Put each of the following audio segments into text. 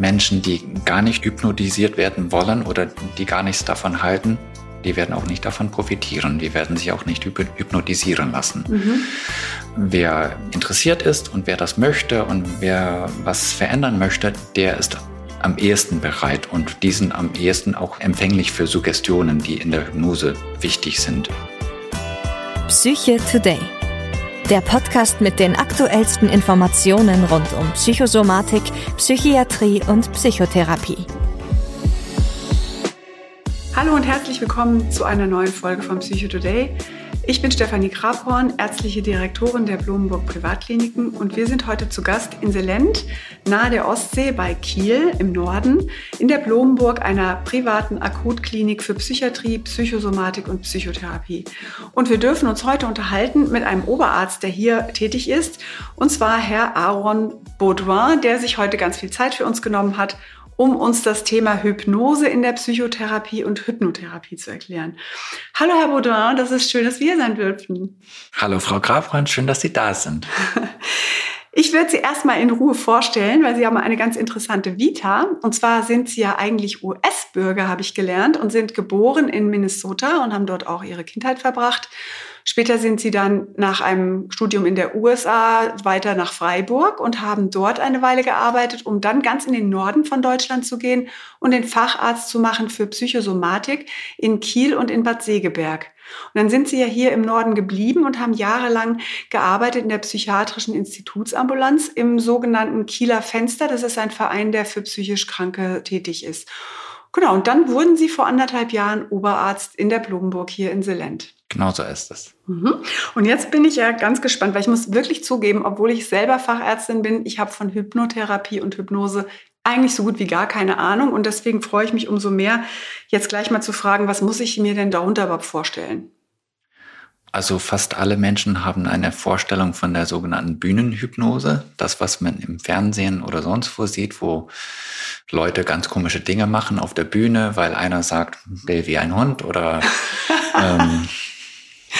Menschen, die gar nicht hypnotisiert werden wollen oder die gar nichts davon halten, die werden auch nicht davon profitieren. Die werden sich auch nicht hypnotisieren lassen. Mhm. Wer interessiert ist und wer das möchte und wer was verändern möchte, der ist am ehesten bereit und die sind am ehesten auch empfänglich für Suggestionen, die in der Hypnose wichtig sind. Psyche Today. Der Podcast mit den aktuellsten Informationen rund um Psychosomatik, Psychiatrie und Psychotherapie. Hallo und herzlich willkommen zu einer neuen Folge von Psycho Today. Ich bin Stefanie Grabhorn, ärztliche Direktorin der Blumenburg Privatkliniken und wir sind heute zu Gast in Selent, nahe der Ostsee bei Kiel im Norden, in der Blumenburg, einer privaten Akutklinik für Psychiatrie, Psychosomatik und Psychotherapie. Und wir dürfen uns heute unterhalten mit einem Oberarzt, der hier tätig ist, und zwar Herr Aaron Baudouin, der sich heute ganz viel Zeit für uns genommen hat um uns das Thema Hypnose in der Psychotherapie und Hypnotherapie zu erklären. Hallo, Herr Baudin, das ist schön, dass wir hier sein dürfen. Hallo, Frau Grafreund, schön, dass Sie da sind. Ich werde Sie erstmal in Ruhe vorstellen, weil Sie haben eine ganz interessante Vita. Und zwar sind Sie ja eigentlich US-Bürger, habe ich gelernt, und sind geboren in Minnesota und haben dort auch Ihre Kindheit verbracht Später sind sie dann nach einem Studium in der USA weiter nach Freiburg und haben dort eine Weile gearbeitet, um dann ganz in den Norden von Deutschland zu gehen und den Facharzt zu machen für Psychosomatik in Kiel und in Bad Segeberg. Und dann sind sie ja hier im Norden geblieben und haben jahrelang gearbeitet in der psychiatrischen Institutsambulanz im sogenannten Kieler Fenster. Das ist ein Verein, der für psychisch Kranke tätig ist. Genau, und dann wurden sie vor anderthalb Jahren Oberarzt in der Blumenburg hier in Selent. Genau so ist es. Mhm. Und jetzt bin ich ja ganz gespannt, weil ich muss wirklich zugeben, obwohl ich selber Fachärztin bin, ich habe von Hypnotherapie und Hypnose eigentlich so gut wie gar keine Ahnung. Und deswegen freue ich mich umso mehr, jetzt gleich mal zu fragen, was muss ich mir denn darunter überhaupt vorstellen? Also fast alle Menschen haben eine Vorstellung von der sogenannten Bühnenhypnose. Das, was man im Fernsehen oder sonst wo sieht, wo Leute ganz komische Dinge machen auf der Bühne, weil einer sagt, will wie ein Hund oder ähm,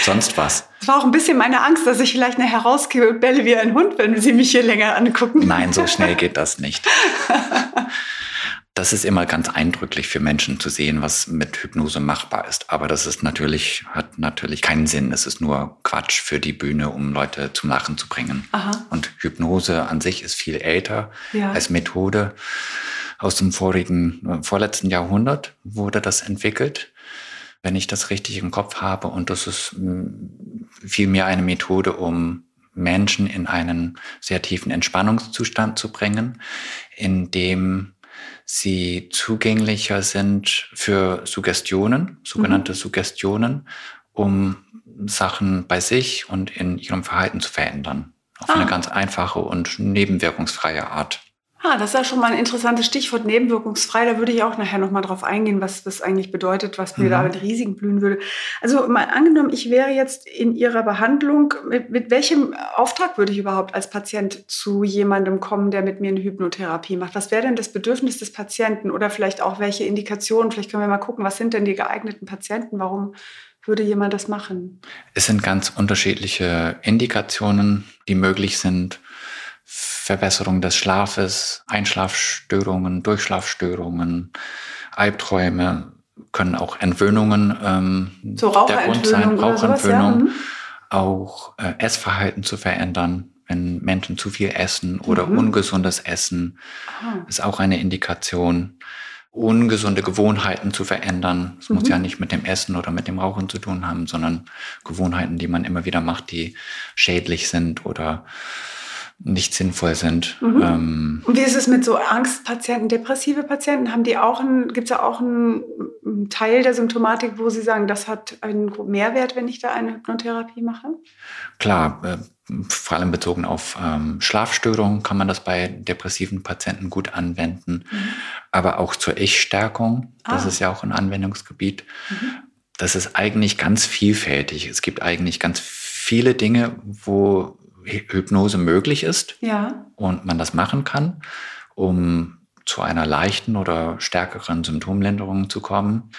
sonst was. Es war auch ein bisschen meine Angst, dass ich vielleicht eine herausgebe belle wie ein Hund, wenn Sie mich hier länger angucken. Nein, so schnell geht das nicht. Das ist immer ganz eindrücklich für Menschen zu sehen, was mit Hypnose machbar ist. Aber das ist natürlich, hat natürlich keinen Sinn. Es ist nur Quatsch für die Bühne, um Leute zum Lachen zu bringen. Aha. Und Hypnose an sich ist viel älter ja. als Methode. Aus dem vorigen, äh, vorletzten Jahrhundert wurde das entwickelt wenn ich das richtig im Kopf habe. Und das ist mm, vielmehr eine Methode, um Menschen in einen sehr tiefen Entspannungszustand zu bringen, in dem sie zugänglicher sind für Suggestionen, sogenannte mhm. Suggestionen, um Sachen bei sich und in ihrem Verhalten zu verändern. Auf ah. eine ganz einfache und nebenwirkungsfreie Art. Ah, das ist ja schon mal ein interessantes Stichwort, nebenwirkungsfrei. Da würde ich auch nachher nochmal drauf eingehen, was das eigentlich bedeutet, was mir mhm. da mit Risiken blühen würde. Also mal angenommen, ich wäre jetzt in Ihrer Behandlung, mit, mit welchem Auftrag würde ich überhaupt als Patient zu jemandem kommen, der mit mir eine Hypnotherapie macht? Was wäre denn das Bedürfnis des Patienten oder vielleicht auch welche Indikationen? Vielleicht können wir mal gucken, was sind denn die geeigneten Patienten? Warum würde jemand das machen? Es sind ganz unterschiedliche Indikationen, die möglich sind. Verbesserung des Schlafes, Einschlafstörungen, Durchschlafstörungen, Albträume, können auch Entwöhnungen ähm, so der Grund sein, Rauchentwöhnung, ja. Mhm. auch äh, Essverhalten zu verändern, wenn Menschen zu viel essen oder mhm. ungesundes Essen, Aha. ist auch eine Indikation. Ungesunde Gewohnheiten zu verändern. Es mhm. muss ja nicht mit dem Essen oder mit dem Rauchen zu tun haben, sondern Gewohnheiten, die man immer wieder macht, die schädlich sind oder nicht sinnvoll sind. Mhm. Ähm, und wie ist es mit so Angstpatienten, depressive Patienten? Haben die auch gibt es da auch einen, einen, Teil der Symptomatik, wo Sie sagen, das hat einen Mehrwert, wenn ich da eine Hypnotherapie mache? Klar, äh, vor allem bezogen auf ähm, Schlafstörungen kann man das bei depressiven Patienten gut anwenden, mhm. aber auch zur Ich-Stärkung. Das ah. ist ja auch ein Anwendungsgebiet. Mhm. Das ist eigentlich ganz vielfältig. Es gibt eigentlich ganz viele Dinge, wo Hypnose möglich ist ja. und man das machen kann, um zu einer leichten oder stärkeren Symptomlinderung zu kommen.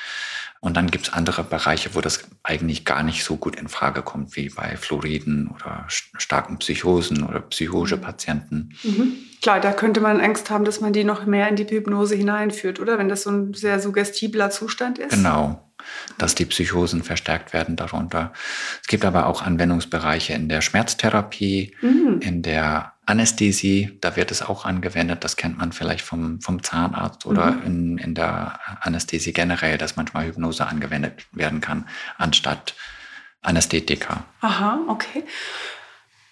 Und dann gibt es andere Bereiche, wo das eigentlich gar nicht so gut in Frage kommt, wie bei Fluoriden oder starken Psychosen oder psychosche mhm. Patienten. Mhm. Klar, da könnte man Angst haben, dass man die noch mehr in die Hypnose hineinführt, oder? Wenn das so ein sehr suggestibler Zustand ist. Genau dass die Psychosen verstärkt werden darunter. Es gibt aber auch Anwendungsbereiche in der Schmerztherapie, mhm. in der Anästhesie, da wird es auch angewendet, das kennt man vielleicht vom, vom Zahnarzt oder mhm. in, in der Anästhesie generell, dass manchmal Hypnose angewendet werden kann, anstatt Anästhetika. Aha, okay.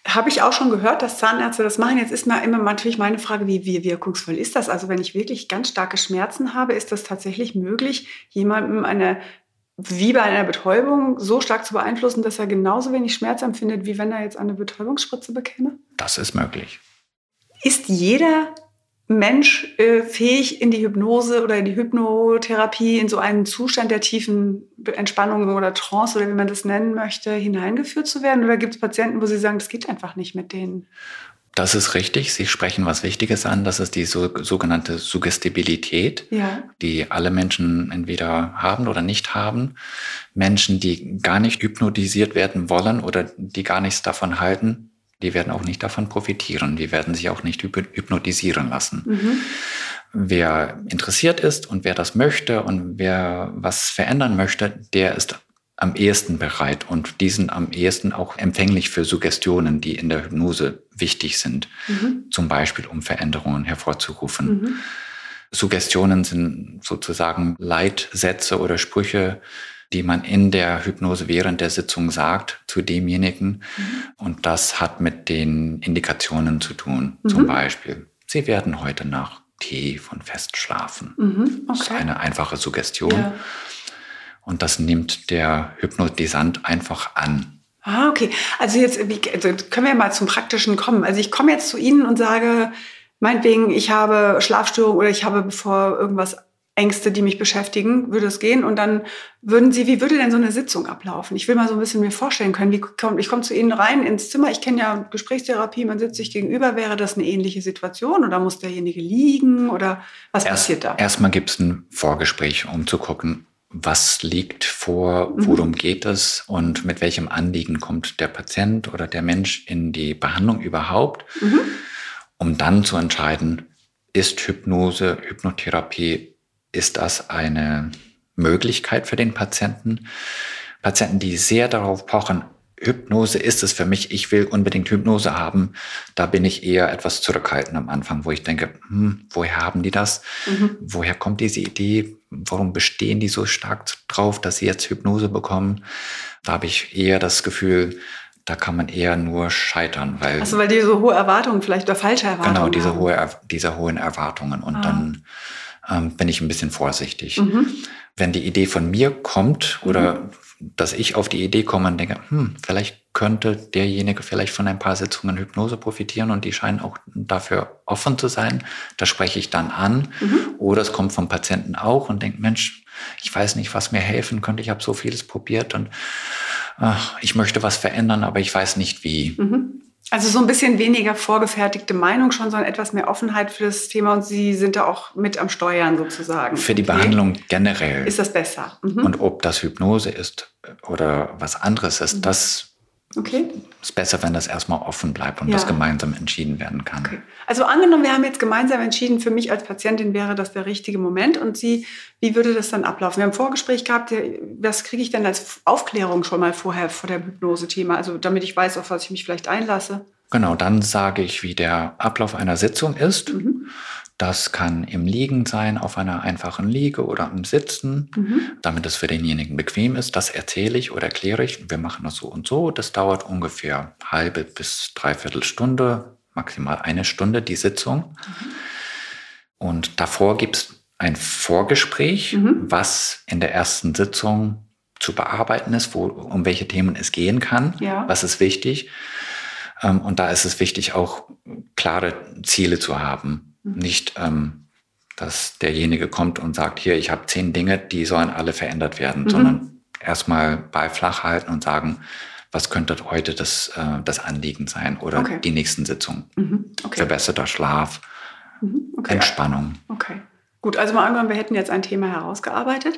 Habe ich auch schon gehört, dass Zahnärzte das machen. Jetzt ist mir immer natürlich meine Frage, wie, wie wirkungsvoll ist das? Also wenn ich wirklich ganz starke Schmerzen habe, ist das tatsächlich möglich, jemandem eine wie bei einer Betäubung so stark zu beeinflussen, dass er genauso wenig Schmerz empfindet, wie wenn er jetzt eine Betäubungsspritze bekäme? Das ist möglich. Ist jeder Mensch äh, fähig, in die Hypnose oder in die Hypnotherapie, in so einen Zustand der tiefen Entspannung oder Trance oder wie man das nennen möchte, hineingeführt zu werden? Oder gibt es Patienten, wo Sie sagen, das geht einfach nicht mit denen? Das ist richtig. Sie sprechen was Wichtiges an. Das ist die so, sogenannte Suggestibilität, ja. die alle Menschen entweder haben oder nicht haben. Menschen, die gar nicht hypnotisiert werden wollen oder die gar nichts davon halten, die werden auch nicht davon profitieren. Die werden sich auch nicht hypnotisieren lassen. Mhm. Wer interessiert ist und wer das möchte und wer was verändern möchte, der ist am ehesten bereit und die sind am ehesten auch empfänglich für Suggestionen, die in der Hypnose wichtig sind, mhm. zum Beispiel um Veränderungen hervorzurufen. Mhm. Suggestionen sind sozusagen Leitsätze oder Sprüche, die man in der Hypnose während der Sitzung sagt zu demjenigen. Mhm. Und das hat mit den Indikationen zu tun. Zum mhm. Beispiel, Sie werden heute nach Tee von Fest schlafen. Mhm. Okay. Das ist eine einfache Suggestion. Ja. Und das nimmt der Hypnotisant einfach an. Ah, okay. Also jetzt also können wir mal zum Praktischen kommen. Also ich komme jetzt zu Ihnen und sage, meinetwegen, ich habe Schlafstörung oder ich habe bevor irgendwas Ängste, die mich beschäftigen, würde es gehen. Und dann würden Sie, wie würde denn so eine Sitzung ablaufen? Ich will mal so ein bisschen mir vorstellen können, wie komm, ich komme zu Ihnen rein ins Zimmer. Ich kenne ja Gesprächstherapie, man sitzt sich gegenüber. Wäre das eine ähnliche Situation oder muss derjenige liegen oder was Erst, passiert da? Erstmal gibt es ein Vorgespräch, um zu gucken, was liegt vor, mhm. worum geht es und mit welchem Anliegen kommt der Patient oder der Mensch in die Behandlung überhaupt, mhm. um dann zu entscheiden, ist Hypnose, Hypnotherapie, ist das eine Möglichkeit für den Patienten? Patienten, die sehr darauf pochen, Hypnose ist es für mich, ich will unbedingt Hypnose haben. Da bin ich eher etwas zurückhaltend am Anfang, wo ich denke, hm, woher haben die das? Mhm. Woher kommt diese Idee? Warum bestehen die so stark drauf, dass sie jetzt Hypnose bekommen? Da habe ich eher das Gefühl, da kann man eher nur scheitern, weil. Also weil die so hohe Erwartungen vielleicht oder falsche Erwartungen. Genau, diese, hohe, diese hohen Erwartungen. Und ah. dann ähm, bin ich ein bisschen vorsichtig. Mhm. Wenn die Idee von mir kommt oder mhm dass ich auf die Idee komme und denke, hm, vielleicht könnte derjenige vielleicht von ein paar Sitzungen Hypnose profitieren und die scheinen auch dafür offen zu sein. Das spreche ich dann an. Mhm. Oder es kommt vom Patienten auch und denkt, Mensch, ich weiß nicht, was mir helfen könnte. Ich habe so vieles probiert und ach, ich möchte was verändern, aber ich weiß nicht wie. Mhm. Also so ein bisschen weniger vorgefertigte Meinung schon, sondern etwas mehr Offenheit für das Thema und Sie sind da auch mit am Steuern sozusagen. Für die okay. Behandlung generell. Ist das besser? Mhm. Und ob das Hypnose ist oder was anderes ist, mhm. das Okay. Es ist besser, wenn das erstmal offen bleibt und ja. das gemeinsam entschieden werden kann. Okay. Also angenommen, wir haben jetzt gemeinsam entschieden, für mich als Patientin wäre das der richtige Moment und Sie, wie würde das dann ablaufen? Wir haben ein Vorgespräch gehabt, was kriege ich denn als Aufklärung schon mal vorher vor dem Hypnose-Thema, also damit ich weiß, auf was ich mich vielleicht einlasse? Genau, dann sage ich, wie der Ablauf einer Sitzung ist. Mhm. Das kann im Liegen sein, auf einer einfachen Liege oder im Sitzen, mhm. damit es für denjenigen bequem ist. Das erzähle ich oder erkläre ich. Wir machen das so und so. Das dauert ungefähr halbe bis dreiviertel Stunde, maximal eine Stunde die Sitzung. Mhm. Und davor gibt es ein Vorgespräch, mhm. was in der ersten Sitzung zu bearbeiten ist, wo, um welche Themen es gehen kann. Ja. Was ist wichtig? Ähm, und da ist es wichtig, auch klare Ziele zu haben nicht, ähm, dass derjenige kommt und sagt, hier, ich habe zehn Dinge, die sollen alle verändert werden, mhm. sondern erstmal bei flach halten und sagen, was könnte heute das, äh, das Anliegen sein oder okay. die nächsten Sitzungen. Mhm. Okay. Verbesserter Schlaf, mhm. okay. Entspannung. Okay. Gut, also mal angenommen, wir hätten jetzt ein Thema herausgearbeitet.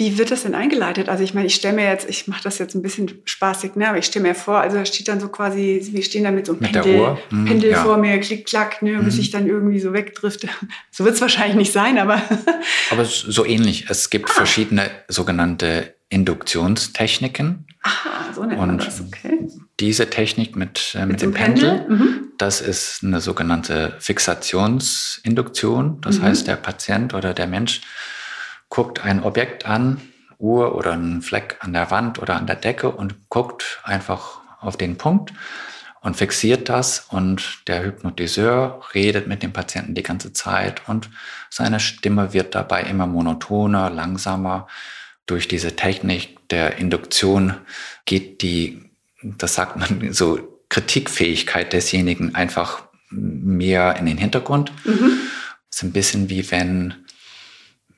Wie wird das denn eingeleitet? Also ich meine, ich stelle mir jetzt, ich mache das jetzt ein bisschen spaßig, ne? aber ich stelle mir vor, also da steht dann so quasi, wir stehen da mit so einem mit Pendel, hm, Pendel ja. vor mir, klick, klack, ne, bis hm. ich dann irgendwie so wegdrifte. So wird es wahrscheinlich nicht sein, aber... aber so ähnlich. Es gibt ah. verschiedene sogenannte Induktionstechniken. Aha, so nennt man das, okay. Diese Technik mit, äh, mit, mit dem Pendel, Pendel mhm. das ist eine sogenannte Fixationsinduktion. Das mhm. heißt, der Patient oder der Mensch guckt ein Objekt an, Uhr oder einen Fleck an der Wand oder an der Decke und guckt einfach auf den Punkt und fixiert das und der Hypnotiseur redet mit dem Patienten die ganze Zeit und seine Stimme wird dabei immer monotoner, langsamer. Durch diese Technik der Induktion geht die, das sagt man so, Kritikfähigkeit desjenigen einfach mehr in den Hintergrund. Mhm. Es ist ein bisschen wie wenn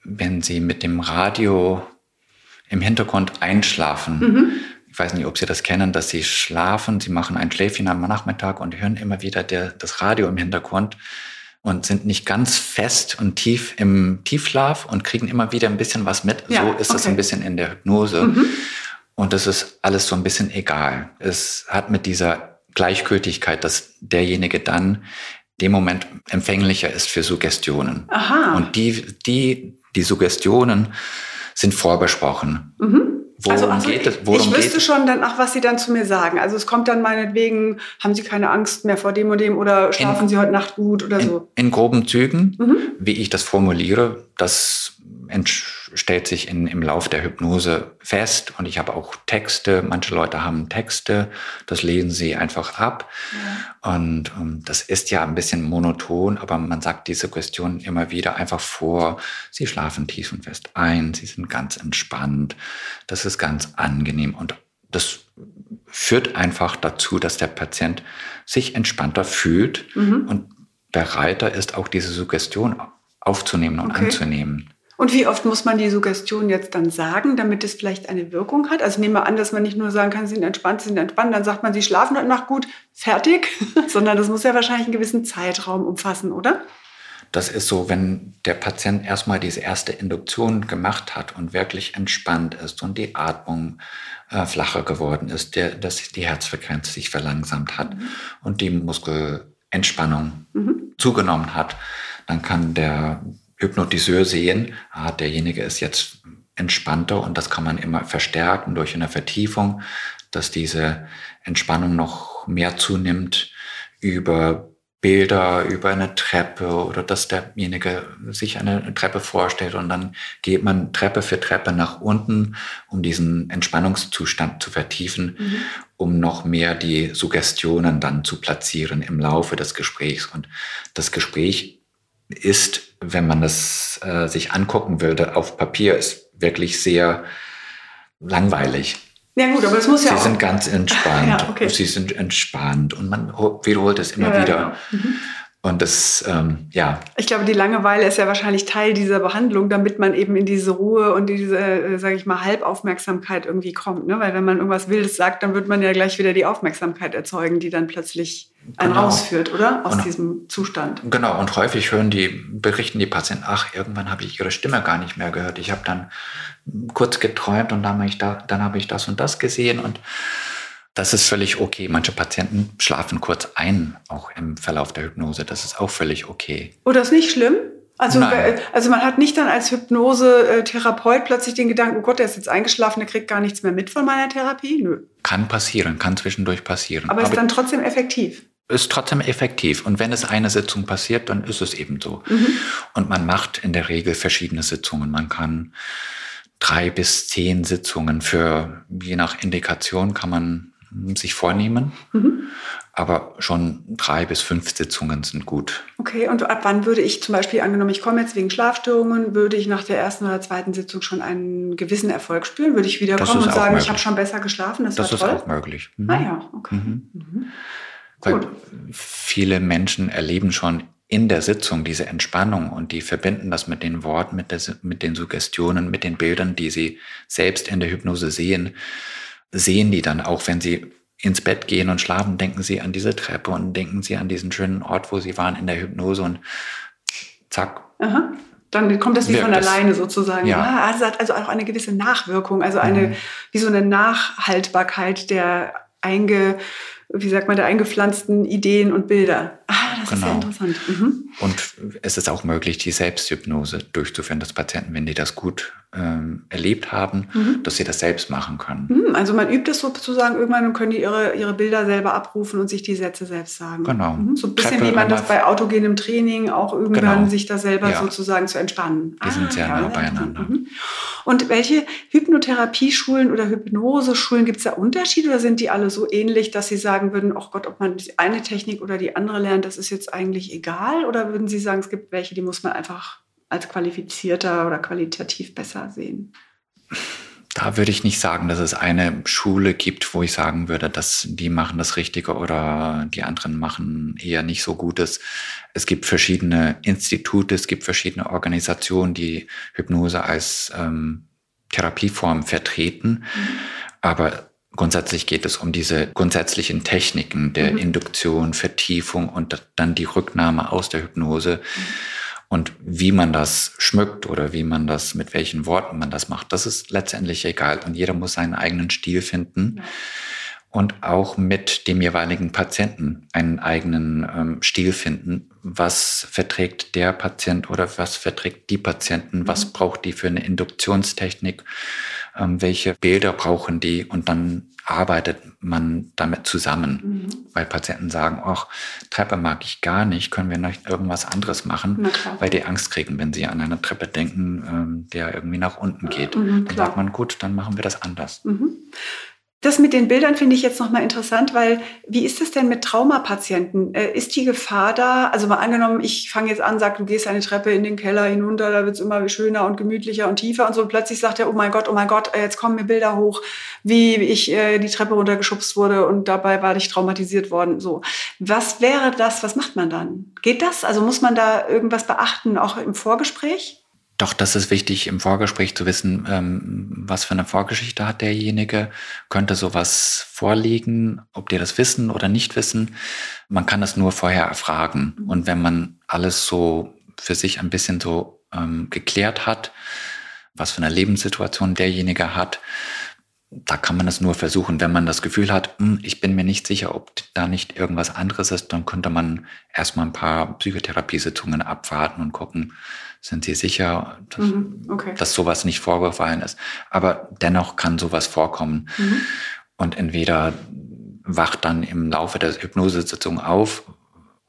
wenn Sie mit dem Radio im Hintergrund einschlafen. Mhm. Ich weiß nicht, ob Sie das kennen, dass Sie schlafen, Sie machen ein Schläfchen am Nachmittag und hören immer wieder der, das Radio im Hintergrund und sind nicht ganz fest und tief im Tiefschlaf und kriegen immer wieder ein bisschen was mit. Ja, so ist okay. es ein bisschen in der Hypnose. Mhm. Und das ist alles so ein bisschen egal. Es hat mit dieser Gleichgültigkeit, dass derjenige dann dem Moment empfänglicher ist für Suggestionen. Aha. Und die, die die Suggestionen sind vorbesprochen. Mhm. Worum also, also geht es? Worum ich wüsste schon dann auch, was Sie dann zu mir sagen. Also es kommt dann meinetwegen, haben Sie keine Angst mehr vor dem und dem oder schlafen in, Sie heute Nacht gut oder in, so? In groben Zügen, mhm. wie ich das formuliere, das stellt sich in, im Lauf der Hypnose fest. Und ich habe auch Texte. Manche Leute haben Texte, das lesen sie einfach ab. Ja. Und um, ähm, das ist ja ein bisschen monoton, aber man sagt diese Question immer wieder einfach vor. Sie schlafen tief und fest ein, sie sind ganz entspannt. Das ist ganz angenehm. Und das führt einfach dazu, dass der Patient sich entspannter fühlt mhm. und bereiter ist, auch diese Suggestion aufzunehmen und okay. anzunehmen. Und wie oft muss man die Suggestion jetzt dann sagen, damit es vielleicht eine Wirkung hat? Also nehmen wir an, dass man nicht nur sagen kann, Sie sind entspannt, Sie sind entspannt, dann sagt man, Sie schlafen heute Nacht gut, fertig, sondern das muss ja wahrscheinlich einen gewissen Zeitraum umfassen, oder? Das ist so, wenn der Patient erstmal diese erste Induktion gemacht hat und wirklich entspannt ist und die Atmung äh, flacher geworden ist, der, dass die Herzfrequenz sich verlangsamt hat mhm. und die Muskelentspannung mhm. zugenommen hat, dann kann der Hypnotiseur sehen, ah, derjenige ist jetzt entspannter und das kann man immer verstärken durch eine Vertiefung, dass diese Entspannung noch mehr zunimmt über Bilder, über eine Treppe oder dass derjenige sich eine Treppe vorstellt und dann geht man Treppe für Treppe nach unten, um diesen Entspannungszustand zu vertiefen, mhm. um noch mehr die Suggestionen dann zu platzieren im Laufe des Gesprächs. Und das Gespräch ist, wenn man das äh, sich angucken würde, auf Papier ist wirklich sehr langweilig. Ja gut, aber es muss ja Sie auch. Sie sind ganz entspannt. ja, okay. Sie sind entspannt und man wiederholt es immer ja, wieder. Ja, genau. mhm. Und das, ähm, ja. Ich glaube, die Langeweile ist ja wahrscheinlich Teil dieser Behandlung, damit man eben in diese Ruhe und diese, äh, sage ich mal, Halbaufmerksamkeit irgendwie kommt. Ne? Weil wenn man irgendwas Wildes sagt, dann wird man ja gleich wieder die Aufmerksamkeit erzeugen, die dann plötzlich einen genau. rausführt, oder? Aus und, diesem Zustand. Genau, und häufig hören die, berichten die Patienten, ach, irgendwann habe ich ihre Stimme gar nicht mehr gehört. Ich habe dann kurz geträumt und dann habe ich, da, dann habe ich das und das gesehen und das ist völlig okay. Manche Patienten schlafen kurz ein, auch im Verlauf der Hypnose. Das ist auch völlig okay. Oder oh, ist nicht schlimm? Also, Nein. also man hat nicht dann als Hypnose-Therapeut plötzlich den Gedanken, oh Gott, der ist jetzt eingeschlafen, der kriegt gar nichts mehr mit von meiner Therapie? Nö. Kann passieren, kann zwischendurch passieren. Aber, Aber ist dann trotzdem effektiv? Ist trotzdem effektiv. Und wenn es eine Sitzung passiert, dann ist es eben so. Mhm. Und man macht in der Regel verschiedene Sitzungen. Man kann drei bis zehn Sitzungen für, je nach Indikation kann man sich vornehmen. Mhm. Aber schon drei bis fünf Sitzungen sind gut. Okay, und ab wann würde ich zum Beispiel, angenommen, ich komme jetzt wegen Schlafstörungen, würde ich nach der ersten oder zweiten Sitzung schon einen gewissen Erfolg spüren? Würde ich wiederkommen und sagen, möglich. ich habe schon besser geschlafen? Das, das ist auch möglich. Mhm. Ah ja, okay. Mhm. Mhm. Weil viele Menschen erleben schon in der Sitzung diese Entspannung und die verbinden das mit den Worten, mit, der, mit den Suggestionen, mit den Bildern, die sie selbst in der Hypnose sehen sehen die dann auch, wenn sie ins Bett gehen und schlafen, denken sie an diese Treppe und denken sie an diesen schönen Ort, wo sie waren in der Hypnose und zack, Aha. Dann kommt das wie von alleine sozusagen. Ja. ja. also hat also auch eine gewisse Nachwirkung, also eine, mhm. wie so eine Nachhaltbarkeit der einge, wie sagt man, der eingepflanzten Ideen und Bilder. Ah, das genau. ist ja interessant. Mhm. Und es ist auch möglich, die Selbsthypnose durchzuführen, dass Patienten, wenn die das gut ähm, erlebt haben, mhm. dass sie das selbst machen können. Mhm, also man übt es sozusagen irgendwann und können die ihre, ihre Bilder selber abrufen und sich die Sätze selbst sagen. Genau. Mhm, so ein bisschen Treppe wie man das bei autogenem Training auch üben genau. sich da selber ja. sozusagen zu entspannen. Die ah, sind sehr nah beieinander. Mhm. Und welche Hypnotherapieschulen oder Hypnoseschulen gibt es da Unterschiede oder sind die alle so ähnlich, dass Sie sagen würden, oh Gott, ob man die eine Technik oder die andere lernt, das ist jetzt eigentlich egal? Oder würden Sie sagen, es gibt welche, die muss man einfach als qualifizierter oder qualitativ besser sehen? Da würde ich nicht sagen, dass es eine Schule gibt, wo ich sagen würde, dass die machen das Richtige oder die anderen machen eher nicht so Gutes. Es gibt verschiedene Institute, es gibt verschiedene Organisationen, die Hypnose als ähm, Therapieform vertreten. Mhm. Aber grundsätzlich geht es um diese grundsätzlichen Techniken der mhm. Induktion, Vertiefung und dann die Rücknahme aus der Hypnose. Mhm und wie man das schmückt oder wie man das, mit welchen Worten man das macht, das ist letztendlich egal. Und jeder muss seinen eigenen Stil finden. Ja. Und auch mit dem jeweiligen Patienten einen eigenen ähm, Stil finden. Was verträgt der Patient oder was verträgt die Patienten? Mhm. Was braucht die für eine Induktionstechnik? Ähm, welche Bilder brauchen die? Und dann arbeitet man damit zusammen. Mhm. Weil Patienten sagen, ach, Treppe mag ich gar nicht, können wir noch irgendwas anderes machen, weil die Angst kriegen, wenn sie an eine Treppe denken, ähm, der irgendwie nach unten geht. Mhm, dann sagt man, gut, dann machen wir das anders. Mhm. Das mit den Bildern finde ich jetzt nochmal interessant, weil wie ist es denn mit Traumapatienten? Äh, ist die Gefahr da? Also mal angenommen, ich fange jetzt an, sag, du gehst eine Treppe in den Keller hinunter, da wird es immer schöner und gemütlicher und tiefer und so. Und plötzlich sagt er, oh mein Gott, oh mein Gott, jetzt kommen mir Bilder hoch, wie ich äh, die Treppe runtergeschubst wurde und dabei war ich traumatisiert worden. So, was wäre das? Was macht man dann? Geht das? Also muss man da irgendwas beachten, auch im Vorgespräch? Doch, das ist wichtig im Vorgespräch zu wissen, ähm, was für eine Vorgeschichte hat derjenige. Könnte sowas vorliegen, ob die das wissen oder nicht wissen. Man kann das nur vorher erfragen. Mhm. Und wenn man alles so für sich ein bisschen so ähm, geklärt hat, was für eine Lebenssituation derjenige hat, da kann man es nur versuchen. Wenn man das Gefühl hat, hm, ich bin mir nicht sicher, ob da nicht irgendwas anderes ist, dann könnte man erstmal ein paar Psychotherapiesitzungen abwarten und gucken, sind Sie sicher, dass, mhm, okay. dass sowas nicht vorgefallen ist. Aber dennoch kann sowas vorkommen. Mhm. Und entweder wacht dann im Laufe der Hypnosesitzung auf,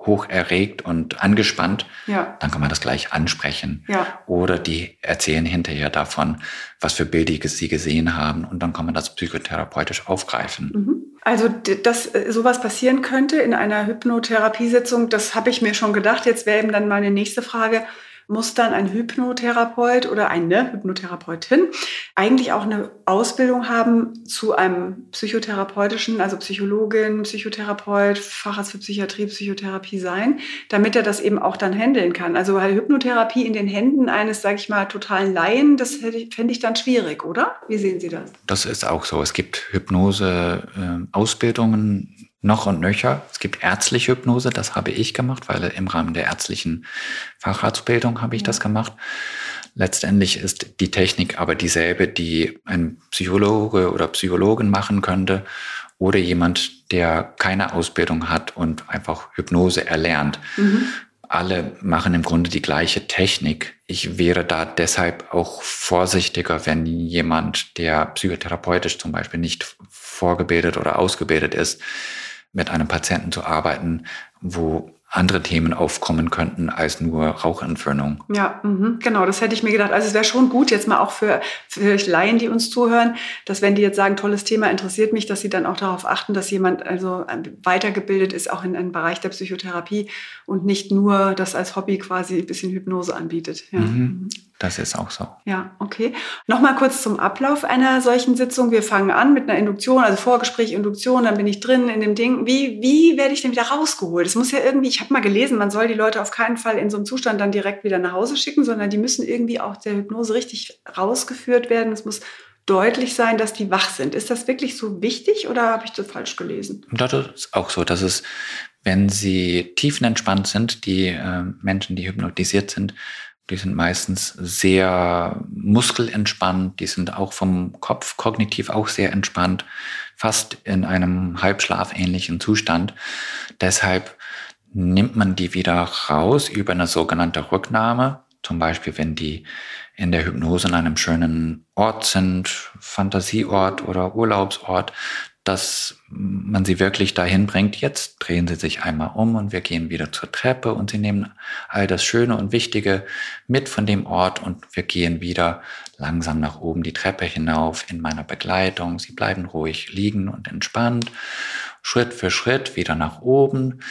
hoch erregt und angespannt, ja. dann kann man das gleich ansprechen. Ja. Oder die erzählen hinterher davon, was für Bilder sie gesehen haben und dann kann man das psychotherapeutisch aufgreifen. Mhm. Also, dass äh, sowas passieren könnte in einer Hypnotherapiesitzung, das habe ich mir schon gedacht. Jetzt wäre eben dann meine nächste Frage muss dann ein Hypnotherapeut oder eine Hypnotherapeutin eigentlich auch eine Ausbildung haben zu einem psychotherapeutischen, also Psychologin, Psychotherapeut, Facharzt für Psychiatrie, Psychotherapie sein, damit er das eben auch dann handeln kann. Also weil Hypnotherapie in den Händen eines, sage ich mal, totalen Laien, das fände ich dann schwierig, oder? Wie sehen Sie das? Das ist auch so. Es gibt Hypnose-Ausbildungen, ähm, noch und nöcher. Es gibt ärztliche Hypnose, das habe ich gemacht, weil im Rahmen der ärztlichen Facharztbildung habe ich das gemacht. Letztendlich ist die Technik aber dieselbe, die ein Psychologe oder Psychologin machen könnte oder jemand, der keine Ausbildung hat und einfach Hypnose erlernt. Mhm. Alle machen im Grunde die gleiche Technik. Ich wäre da deshalb auch vorsichtiger, wenn jemand, der psychotherapeutisch zum Beispiel nicht vorgebildet oder ausgebildet ist, mit einem Patienten zu arbeiten, wo andere Themen aufkommen könnten als nur Rauchentfernung. Ja, mh, genau, das hätte ich mir gedacht. Also es wäre schon gut, jetzt mal auch für, für Laien, die uns zuhören, dass wenn die jetzt sagen, tolles Thema interessiert mich, dass sie dann auch darauf achten, dass jemand also weitergebildet ist, auch in einem Bereich der Psychotherapie und nicht nur das als Hobby quasi ein bisschen Hypnose anbietet. Ja. Mhm. Das ist auch so. Ja, okay. Nochmal kurz zum Ablauf einer solchen Sitzung. Wir fangen an mit einer Induktion, also Vorgespräch, Induktion, dann bin ich drin in dem Ding. Wie, wie werde ich denn wieder rausgeholt? Es muss ja irgendwie, ich habe mal gelesen, man soll die Leute auf keinen Fall in so einem Zustand dann direkt wieder nach Hause schicken, sondern die müssen irgendwie auch der Hypnose richtig rausgeführt werden. Es muss deutlich sein, dass die wach sind. Ist das wirklich so wichtig oder habe ich das falsch gelesen? Das ist auch so, dass es, wenn sie tiefenentspannt sind, die äh, Menschen, die hypnotisiert sind, Die sind meistens sehr muskelentspannt, die sind auch vom Kopf kognitiv auch sehr entspannt, fast in einem halbschlafähnlichen Zustand. Deshalb nimmt man die wieder raus über eine sogenannte Rücknahme. Zum Beispiel, wenn die in der Hypnose an einem schönen Ort sind, Fantasieort oder Urlaubsort, dass man sie wirklich dahin bringt, jetzt drehen sie sich einmal um und wir gehen wieder zur Treppe und sie nehmen all das Schöne und Wichtige mit von dem Ort und wir gehen wieder langsam nach oben die Treppe hinauf in meiner Begleitung. Sie bleiben ruhig liegen und entspannt, Schritt für Schritt wieder nach oben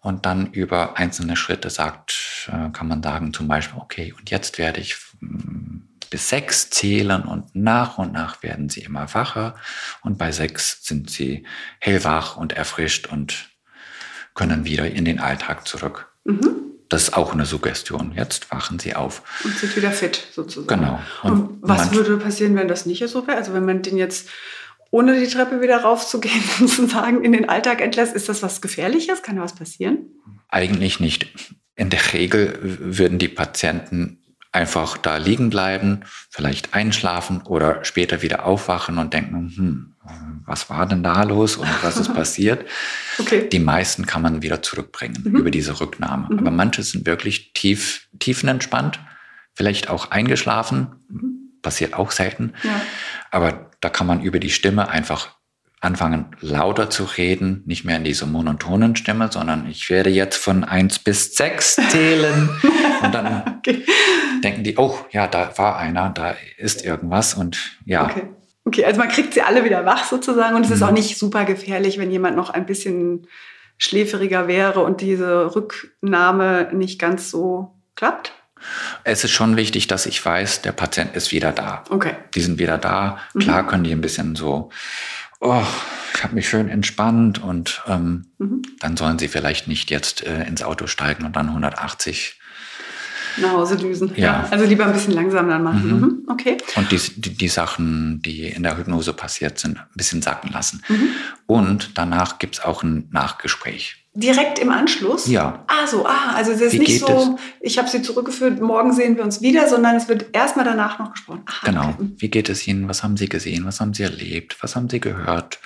und dann über einzelne Schritte sagt, äh, kann man sagen zum Beispiel, okay, und jetzt werde ich bis sechs zählen und nach und nach werden sie immer wacher und bei sechs sind sie hellwach und erfrischt und können wieder in den Alltag zurück. Mhm. Das ist auch eine Suggestion. Jetzt wachen sie auf. Und sind wieder fit sozusagen. Genau. Und, und was würde passieren, wenn das nicht so wäre? Also wenn man den jetzt ohne die Treppe wieder raufzugehen, sozusagen in den Alltag entlässt, ist das was Gefährliches? Kann da was passieren? Eigentlich nicht. In der Regel würden die Patienten einfach da liegen bleiben, vielleicht einschlafen oder später wieder aufwachen und denken, hm, was war denn da los und was ist passiert? Okay. Die meisten kann man wieder zurückbringen mhm. über diese Rücknahme. Mhm. Aber manche sind wirklich tief, tiefenentspannt, vielleicht auch eingeschlafen, mhm. passiert auch selten. Ja. Aber da kann man über die Stimme einfach anfangen lauter zu reden, nicht mehr in dieser monotonen Stimme, sondern ich werde jetzt von eins bis sechs zählen und dann okay. denken die, oh ja, da war einer, da ist irgendwas und ja. Okay. okay. also man kriegt sie alle wieder wach sozusagen und es mhm. ist auch nicht super gefährlich, wenn jemand noch ein bisschen schläferiger wäre und diese Rücknahme nicht ganz so klappt. Es ist schon wichtig, dass ich weiß, der Patient ist wieder da. Okay. Die sind wieder da. Klar mhm. können die ein bisschen so oh, ich habe mich schön entspannt und ähm, mhm. dann sollen sie vielleicht nicht jetzt äh, ins Auto steigen und dann 180 nach Hause düsen. Ja. ja. Also lieber ein bisschen langsam dann machen. Mhm. Mhm. Okay. Und die, die, die, Sachen, die in der Hypnose passiert sind, ein bisschen sacken lassen. Mhm. Und danach gibt es auch ein Nachgespräch. Direkt im Anschluss? Ja. Ah, so, ah, also es ist Wie nicht so, es? ich habe sie zurückgeführt, morgen sehen wir uns wieder, sondern es wird erstmal danach noch gesprochen. Aha, genau. Okay. Wie geht es Ihnen? Was haben Sie gesehen? Was haben Sie erlebt? Was haben Sie gehört?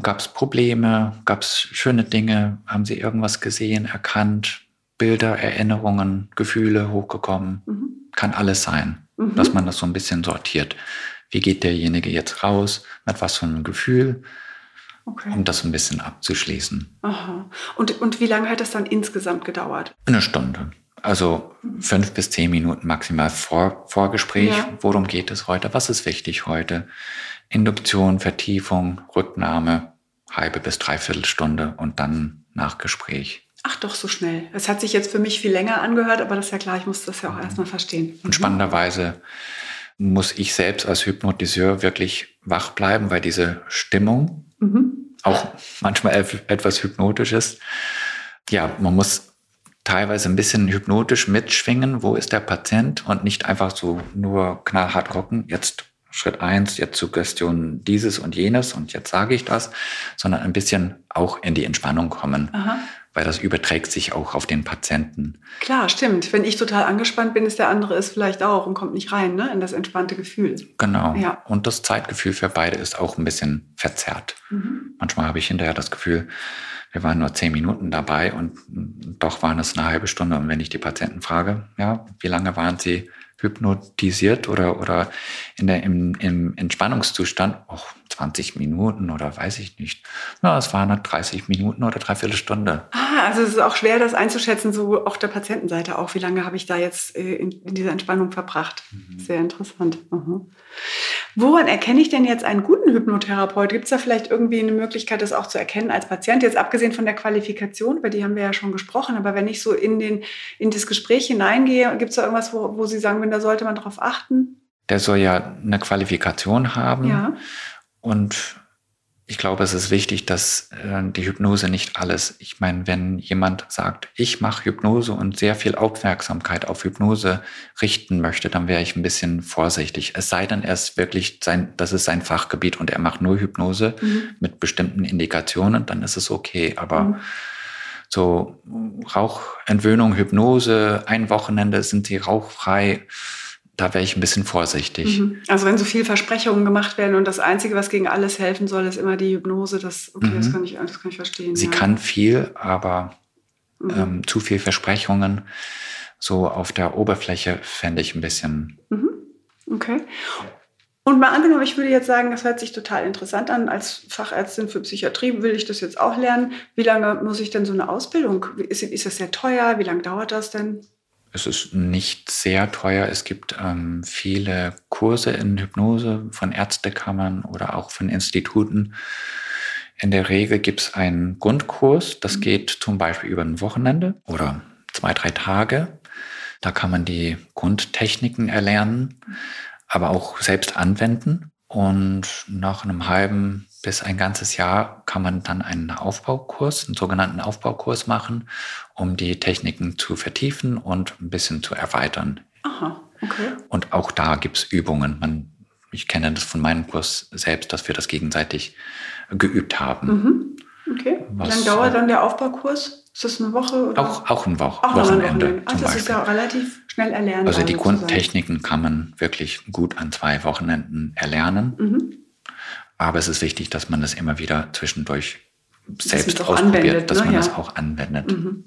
Gab es Probleme? Gab es schöne Dinge? Haben Sie irgendwas gesehen, erkannt? Bilder, Erinnerungen, Gefühle hochgekommen? Mhm. Kann alles sein, mhm. dass man das so ein bisschen sortiert. Wie geht derjenige jetzt raus? Mit was für einem Gefühl? Okay. um das ein bisschen abzuschließen. Aha. Und, und wie lange hat das dann insgesamt gedauert? Eine Stunde. Also fünf bis zehn Minuten maximal vor, Vorgespräch. Ja. Worum geht es heute? Was ist wichtig heute? Induktion, Vertiefung, Rücknahme, halbe bis dreiviertel Stunde und dann Nachgespräch. Ach doch, so schnell. Es hat sich jetzt für mich viel länger angehört, aber das ist ja klar, ich muss das ja auch mhm. erstmal verstehen. Und spannenderweise muss ich selbst als Hypnotiseur wirklich wach bleiben, weil diese Stimmung, Mhm. Auch manchmal etwas hypnotisch ist. Ja, man muss teilweise ein bisschen hypnotisch mitschwingen. Wo ist der Patient? Und nicht einfach so nur knallhart rocken. Jetzt Schritt eins, jetzt Suggestion dieses und jenes und jetzt sage ich das, sondern ein bisschen auch in die Entspannung kommen. Aha weil das überträgt sich auch auf den Patienten. Klar, stimmt. Wenn ich total angespannt bin, ist der andere es vielleicht auch und kommt nicht rein ne, in das entspannte Gefühl. Genau. Ja. Und das Zeitgefühl für beide ist auch ein bisschen verzerrt. Mhm. Manchmal habe ich hinterher das Gefühl, wir waren nur zehn Minuten dabei und doch waren es eine halbe Stunde. Und wenn ich die Patienten frage, ja, wie lange waren sie hypnotisiert oder, oder in der, im, im Entspannungszustand, auch 20 Minuten oder weiß ich nicht. Ja, es waren 30 Minuten oder dreiviertel Stunde. Ah, also es ist auch schwer, das einzuschätzen, so auf der Patientenseite auch. Wie lange habe ich da jetzt äh, in, in dieser Entspannung verbracht? Mhm. Sehr interessant. Mhm. Woran erkenne ich denn jetzt einen guten Hypnotherapeut? Gibt es da vielleicht irgendwie eine Möglichkeit, das auch zu erkennen als Patient? Jetzt abgesehen von der Qualifikation, über die haben wir ja schon gesprochen, aber wenn ich so in, den, in das Gespräch hineingehe, gibt es da irgendwas, wo, wo Sie sagen, wenn da sollte man darauf achten? Der soll ja eine Qualifikation haben. Ja. Und ich glaube, es ist wichtig, dass äh, die Hypnose nicht alles, ich meine, wenn jemand sagt, ich mache Hypnose und sehr viel Aufmerksamkeit auf Hypnose richten möchte, dann wäre ich ein bisschen vorsichtig. Es sei denn, er ist wirklich sein, das ist sein Fachgebiet und er macht nur Hypnose mhm. mit bestimmten Indikationen, dann ist es okay. Aber mhm so Rauchentwöhnung, Hypnose, ein Wochenende sind sie rauchfrei. Da wäre ich ein bisschen vorsichtig. Mhm. Also wenn so viele Versprechungen gemacht werden und das Einzige, was gegen alles helfen soll, ist immer die Hypnose, das, okay, mhm. das, kann, ich, das kann ich verstehen. Sie ja. kann viel, aber mhm. ähm, zu viel Versprechungen so auf der Oberfläche fände ich ein bisschen. Mhm. Okay. Und mal angenommen, ich würde jetzt sagen, das hört sich total interessant an. Als Fachärztin für Psychiatrie will ich das jetzt auch lernen. Wie lange muss ich denn so eine Ausbildung? Ist, ist das sehr teuer? Wie lange dauert das denn? Es ist nicht sehr teuer. Es gibt ähm, viele Kurse in Hypnose von Ärztekammern oder auch von Instituten. In der Regel gibt es einen Grundkurs, das mhm. geht zum Beispiel über ein Wochenende oder zwei, drei Tage. Da kann man die Grundtechniken erlernen aber auch selbst anwenden. Und nach einem halben bis ein ganzes Jahr kann man dann einen Aufbaukurs, einen sogenannten Aufbaukurs machen, um die Techniken zu vertiefen und ein bisschen zu erweitern. Aha, okay. Und auch da gibt's Übungen. Man, ich kenne das von meinem Kurs selbst, dass wir das gegenseitig geübt haben. Mhm. Okay. Wie lange dauert dann der Aufbaukurs? Ist das eine Woche? Oder? Auch, auch ein Woche, auch Wochenende. Wochenende. Also das ist ja relativ schnell erlernen. Also die Grundtechniken kann man wirklich gut an zwei Wochenenden erlernen. Mhm. Aber es ist wichtig, dass man das immer wieder zwischendurch selbst ausprobiert, dass ne? man ja. das auch anwendet. Mhm.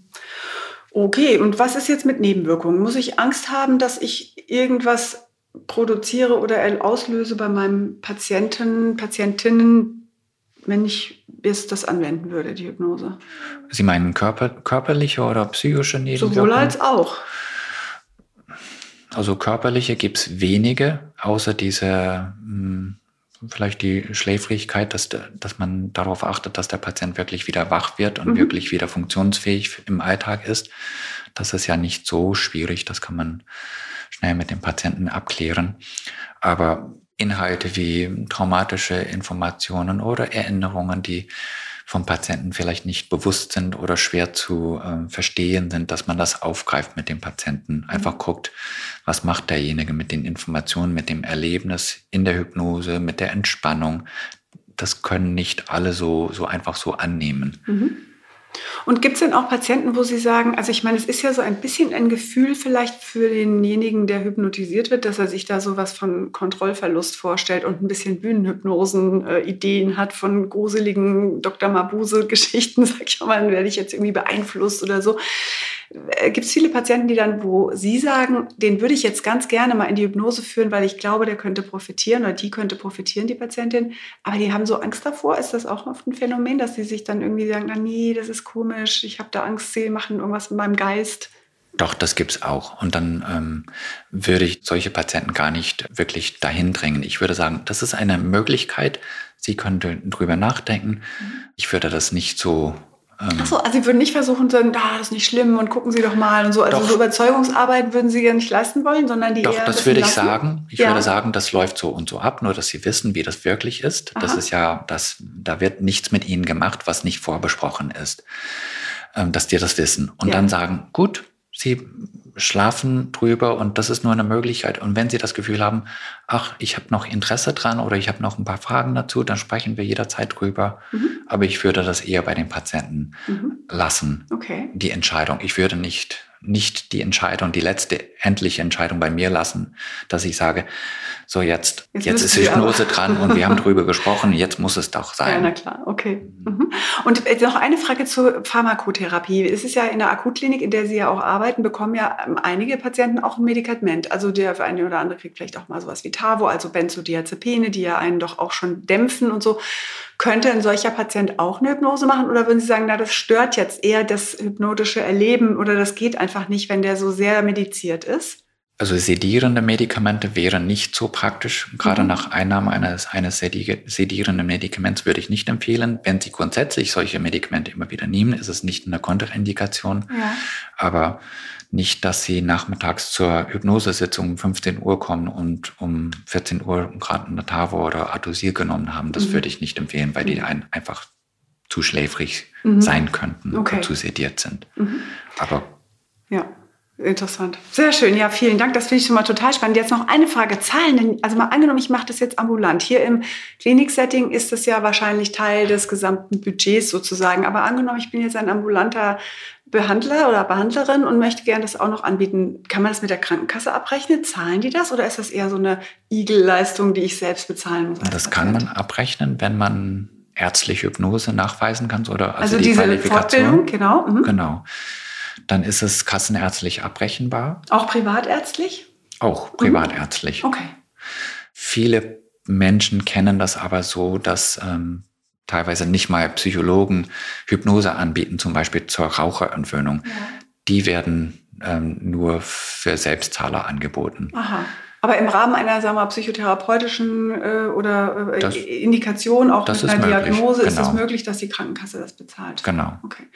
Okay, und was ist jetzt mit Nebenwirkungen? Muss ich Angst haben, dass ich irgendwas produziere oder auslöse bei meinem Patienten, Patientinnen, wenn ich bis das anwenden würde, die Hypnose. Sie meinen körper, körperliche oder psychische Nebenwirkungen? Sowohl als auch. Also körperliche gibt es wenige, außer diese hm, vielleicht die Schläfrigkeit, dass, dass man darauf achtet, dass der Patient wirklich wieder wach wird und mhm. wirklich wieder funktionsfähig im Alltag ist. Das ist ja nicht so schwierig, das kann man schnell mit dem Patienten abklären. Aber Inhalte wie traumatische Informationen oder Erinnerungen, die vom Patienten vielleicht nicht bewusst sind oder schwer zu äh, verstehen sind, dass man das aufgreift mit dem Patienten. Mhm. Einfach guckt, was macht derjenige mit den Informationen, mit dem Erlebnis in der Hypnose, mit der Entspannung. Das können nicht alle so, so einfach so annehmen. Mhm. Und gibt es denn auch Patienten, wo Sie sagen, also ich meine, es ist ja so ein bisschen ein Gefühl vielleicht für denjenigen, der hypnotisiert wird, dass er sich da sowas von Kontrollverlust vorstellt und ein bisschen Bühnenhypnosen-Ideen hat von gruseligen Dr. Mabuse-Geschichten, sag ich mal, dann werde ich jetzt irgendwie beeinflusst oder so. Äh, gibt es viele Patienten, die dann, wo Sie sagen, den würde ich jetzt ganz gerne mal in die Hypnose führen, weil ich glaube, der könnte profitieren oder die könnte profitieren, die Patientin, aber die haben so Angst davor. Ist das auch oft ein Phänomen, dass sie sich dann irgendwie sagen, na, nee, das ist komisch, ich habe da Angst, sie machen irgendwas mit meinem Geist? Doch, das gibt's auch. Und dann ähm, würde ich solche Patienten gar nicht wirklich dahin drängen. Ich würde sagen, das ist eine Möglichkeit. Sie können drüber nachdenken. Mhm. Ich würde das nicht so Achso, also Sie würden nicht versuchen zu sagen, da, das ist nicht schlimm und gucken Sie doch mal und so. Also doch, so Überzeugungsarbeit würden Sie ja nicht leisten wollen, sondern die Doch, das würde ich lassen? sagen. Ich ja. würde sagen, das läuft so und so ab, nur dass Sie wissen, wie das wirklich ist. Aha. Das ist ja, das, da wird nichts mit Ihnen gemacht, was nicht vorbesprochen ist. Ähm, dass die das wissen. Und ja. dann sagen, gut, Sie schlafen drüber und das ist nur eine Möglichkeit. Und wenn Sie das Gefühl haben, ach, ich habe noch Interesse dran oder ich habe noch ein paar Fragen dazu, dann sprechen wir jederzeit drüber. Mhm. Aber ich würde das eher bei den Patienten mhm. lassen, okay. die Entscheidung. Ich würde nicht, nicht die Entscheidung, die letzte endliche Entscheidung bei mir lassen, dass ich sage, so jetzt, jetzt, jetzt ist Hypnose dran und wir haben drüber gesprochen, jetzt muss es doch sein. Ja, na klar, okay. Mhm. Und äh, noch eine Frage zur Pharmakotherapie. Es ist ja in der Akutklinik, in der Sie ja auch arbeiten, bekommen ja ähm, einige Patienten auch ein Medikament. Also der für eine oder andere kriegt vielleicht auch mal sowas wie Tavo, also Benzodiazepine, die ja einen doch auch schon dämpfen und so. Könnte ein solcher Patient auch eine Hypnose machen oder würden Sie sagen, na, das stört jetzt eher das hypnotische Erleben oder das geht einfach nicht, wenn der so sehr mediziert ist? Also sedierende Medikamente wären nicht so praktisch. Gerade mhm. nach Einnahme eines, eines sedierenden Medikaments würde ich nicht empfehlen. Wenn Sie grundsätzlich solche Medikamente immer wieder nehmen, ist es nicht eine Kontraindikation. Ja. Aber nicht, dass Sie nachmittags zur Hypnosesitzung um 15 Uhr kommen und um 14 Uhr gerade eine Tavo oder Atosil genommen haben. Das mhm. würde ich nicht empfehlen, weil die mhm. ein, einfach zu schläfrig mhm. sein könnten okay. und zu sediert sind. Mhm. Aber ja. Interessant. Sehr schön. Ja, vielen Dank. Das finde ich schon mal total spannend. Jetzt noch eine Frage. Zahlen. Also mal angenommen, ich mache das jetzt ambulant. Hier im Kliniksetting ist das ja wahrscheinlich Teil des gesamten Budgets sozusagen. Aber angenommen, ich bin jetzt ein ambulanter Behandler oder Behandlerin und möchte gerne das auch noch anbieten. Kann man das mit der Krankenkasse abrechnen? Zahlen die das oder ist das eher so eine Igelleistung, die ich selbst bezahlen muss? Das kann man abrechnen, wenn man ärztliche Hypnose nachweisen kann oder also, also die diese Fortbildung, genau. Mhm. Genau dann ist es kassenärztlich abrechenbar. Auch privatärztlich? Auch privatärztlich. Mhm. Okay. Viele Menschen kennen das aber so, dass ähm, teilweise nicht mal Psychologen Hypnose anbieten, zum Beispiel zur Raucherentwöhnung. Ja. Die werden ähm, nur für Selbstzahler angeboten. Aha. Aber im Rahmen einer sagen wir, psychotherapeutischen äh, oder äh, das, Indikation, auch mit einer Diagnose, genau. ist es möglich, dass die Krankenkasse das bezahlt. Genau. Okay.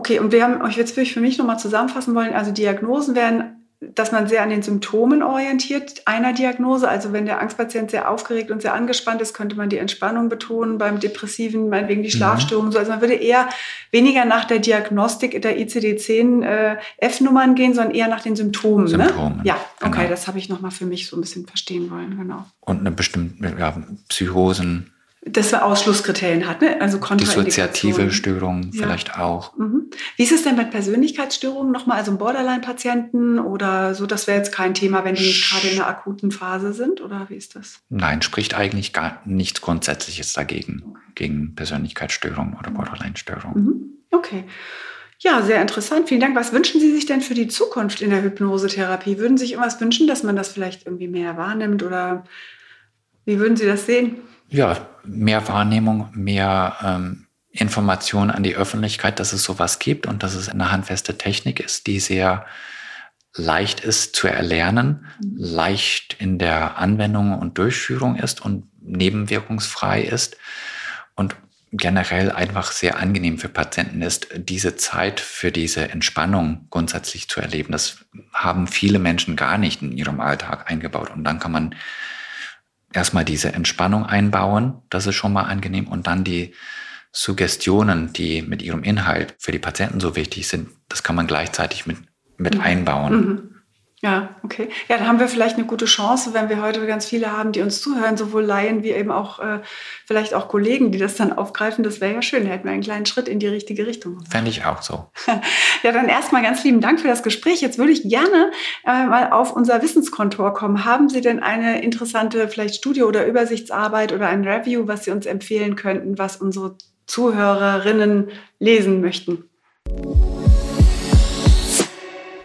Okay, und wir haben euch jetzt will ich für mich nochmal zusammenfassen wollen. Also Diagnosen werden dass man sehr an den Symptomen orientiert einer Diagnose. Also wenn der Angstpatient sehr aufgeregt und sehr angespannt ist, könnte man die Entspannung betonen. Beim Depressiven meinetwegen die mhm. Schlafstörungen. Mhm. Also man würde eher weniger nach der Diagnostik der ICD-10-F-Nummern äh, gehen, sondern eher nach den Symptomen. Ne? Symptomen. Ne? Ja, okay, genau. das habe ich nochmal für mich so ein bisschen verstehen wollen. Genau. Und eine bestimmte ja, Psychosen dass wir Ausschlusskriterien hat, ne? also Dissoziative Störungen ja. vielleicht auch. Mhm. Wie ist es denn mit Persönlichkeitsstörungen nochmal, also Borderline-Patienten oder so? Das wäre jetzt kein Thema, wenn die nicht gerade in einer akuten Phase sind oder wie ist das? Nein, spricht eigentlich gar nichts Grundsätzliches dagegen, okay. gegen Persönlichkeitsstörungen oder Borderline-Störungen. Mhm. Okay. Ja, sehr interessant. Vielen Dank. Was wünschen Sie sich denn für die Zukunft in der Hypnosetherapie? Würden Sie sich irgendwas wünschen, dass man das vielleicht irgendwie mehr wahrnimmt oder wie würden Sie das sehen? Ja, mehr Wahrnehmung, mehr ähm, Information an die Öffentlichkeit, dass es sowas gibt und dass es eine handfeste Technik ist, die sehr leicht ist zu erlernen, mhm. leicht in der Anwendung und Durchführung ist und nebenwirkungsfrei ist und generell einfach sehr angenehm für Patienten ist, diese Zeit für diese Entspannung grundsätzlich zu erleben. Das haben viele Menschen gar nicht in ihrem Alltag eingebaut und dann kann man erstmal diese Entspannung einbauen, das ist schon mal angenehm, und dann die Suggestionen, die mit ihrem Inhalt für die Patienten so wichtig sind, das kann man gleichzeitig mit, mit mhm. einbauen. Mhm. Ja, okay. Ja, dann haben wir vielleicht eine gute Chance, wenn wir heute ganz viele haben, die uns zuhören, sowohl Laien wie eben auch äh, vielleicht auch Kollegen, die das dann aufgreifen. Das wäre ja schön. Da hätten wir einen kleinen Schritt in die richtige Richtung. Fände ich auch so. ja, dann erstmal ganz lieben Dank für das Gespräch. Jetzt würde ich gerne äh, mal auf unser Wissenskontor kommen. Haben Sie denn eine interessante vielleicht Studie oder Übersichtsarbeit oder ein Review, was Sie uns empfehlen könnten, was unsere Zuhörerinnen lesen möchten?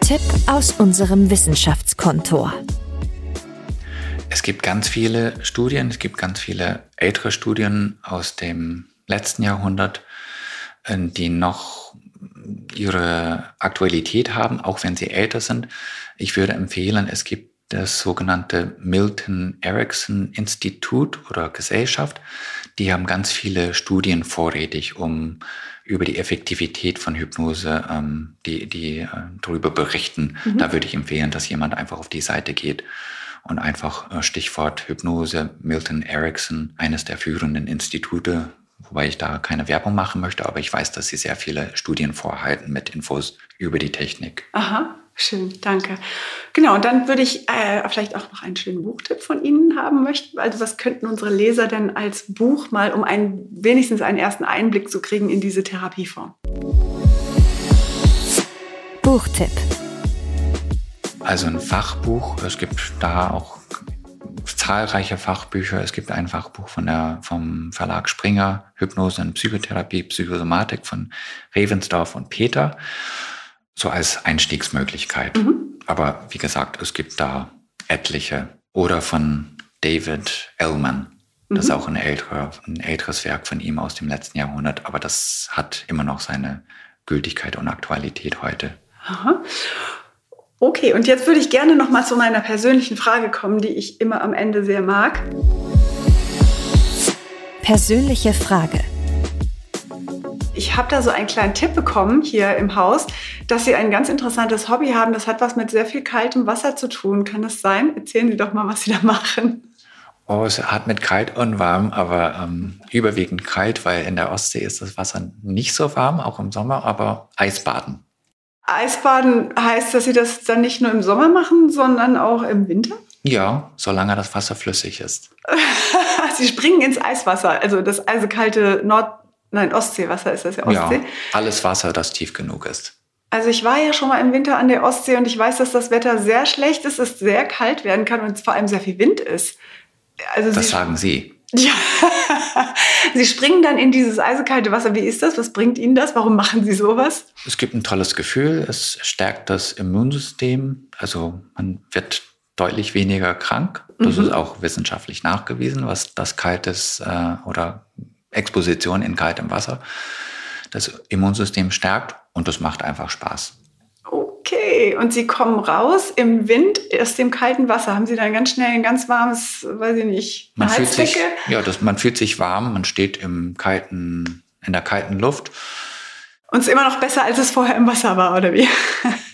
Tipp aus unserem Wissenschaftskontor. Es gibt ganz viele Studien, es gibt ganz viele ältere Studien aus dem letzten Jahrhundert, äh, die noch ihre Aktualität haben, auch wenn sie älter sind. Ich würde empfehlen, es gibt das sogenannte Milton Erickson Institut oder Gesellschaft. Die haben ganz viele Studien vorrätig, um über die Effektivität von Hypnose, ähm, die, die äh, darüber berichten. Mhm. Da würde ich empfehlen, dass jemand einfach auf die Seite geht und einfach äh, Stichwort Hypnose, Milton Erickson, eines der führenden Institute, wobei ich da keine Werbung machen möchte, aber ich weiß, dass sie sehr viele Studien vorhalten mit Infos über die Technik. Aha. Schön, danke. Genau, und dann würde ich äh, vielleicht auch noch einen schönen Buchtipp von Ihnen haben möchten. Also was könnten unsere Leser denn als Buch mal, um einen, wenigstens einen ersten Einblick zu kriegen in diese Therapieform? Buchtipp. Also ein Fachbuch, es gibt da auch zahlreiche Fachbücher. Es gibt ein Fachbuch von der, vom Verlag Springer, Hypnose und Psychotherapie, Psychosomatik von Revensdorf und Peter so als Einstiegsmöglichkeit. Mhm. Aber wie gesagt, es gibt da etliche. Oder von David Ellman. Das mhm. ist auch ein, älterer, ein älteres Werk von ihm aus dem letzten Jahrhundert, aber das hat immer noch seine Gültigkeit und Aktualität heute. Aha. Okay, und jetzt würde ich gerne noch mal zu meiner persönlichen Frage kommen, die ich immer am Ende sehr mag. Persönliche Frage ich habe da so einen kleinen Tipp bekommen hier im Haus, dass Sie ein ganz interessantes Hobby haben. Das hat was mit sehr viel kaltem Wasser zu tun. Kann das sein? Erzählen Sie doch mal, was Sie da machen. Oh, es hat mit kalt und warm, aber ähm, überwiegend kalt, weil in der Ostsee ist das Wasser nicht so warm, auch im Sommer, aber Eisbaden. Eisbaden heißt, dass Sie das dann nicht nur im Sommer machen, sondern auch im Winter? Ja, solange das Wasser flüssig ist. Sie springen ins Eiswasser, also das eisekalte Nord-, nein, Ostseewasser ist das ja Ostsee. Ja, alles Wasser, das tief genug ist. Also ich war ja schon mal im Winter an der Ostsee und ich weiß, dass das Wetter sehr schlecht ist, es sehr kalt werden kann und es vor allem sehr viel Wind ist. Also das Sie, sagen Sie. Ja, Sie springen dann in dieses eisekalte Wasser. Wie ist das? Was bringt Ihnen das? Warum machen Sie sowas? Es gibt ein tolles Gefühl. Es stärkt das Immunsystem. Also man wird deutlich weniger krank. Das mhm. ist auch wissenschaftlich nachgewiesen, was das kaltes äh, oder Exposition in kaltem Wasser das Immunsystem stärkt und das macht einfach Spaß. Okay, und Sie kommen raus im Wind aus dem kalten Wasser. Haben Sie dann ganz schnell ein ganz warmes, weiß ich nicht, man fühlt sich, Ja, das, man fühlt sich warm, man steht im kalten, in der kalten Luft. Und es ist immer noch besser, als es vorher im Wasser war, oder wie?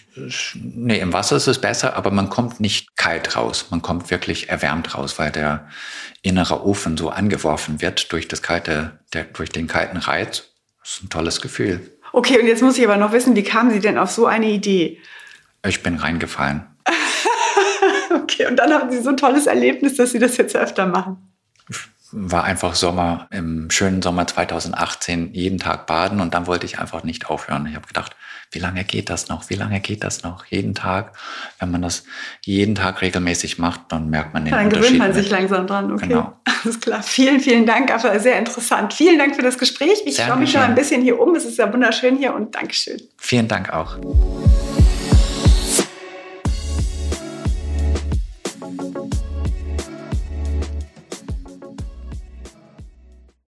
Nee, im Wasser ist es besser, aber man kommt nicht kalt raus. Man kommt wirklich erwärmt raus, weil der innere Ofen so angeworfen wird durch das kalte, der, durch den kalten Reiz. Das ist ein tolles Gefühl. Okay, und jetzt muss ich aber noch wissen, wie kamen Sie denn auf so eine Idee? Ich bin reingefallen. okay, und dann haben Sie so ein tolles Erlebnis, dass Sie das jetzt öfter machen. War einfach Sommer, im schönen Sommer 2018, jeden Tag baden und dann wollte ich einfach nicht aufhören. Ich habe gedacht, wie lange geht das noch? Wie lange geht das noch? Jeden Tag. Wenn man das jeden Tag regelmäßig macht, dann merkt man den dann Unterschied. Dann gewöhnt man sich langsam dran. Okay. Genau. Alles klar. Vielen, vielen Dank. Aber sehr interessant. Vielen Dank für das Gespräch. Ich schaue mich schon ein bisschen hier um. Es ist ja wunderschön hier und Dankeschön. Vielen Dank auch.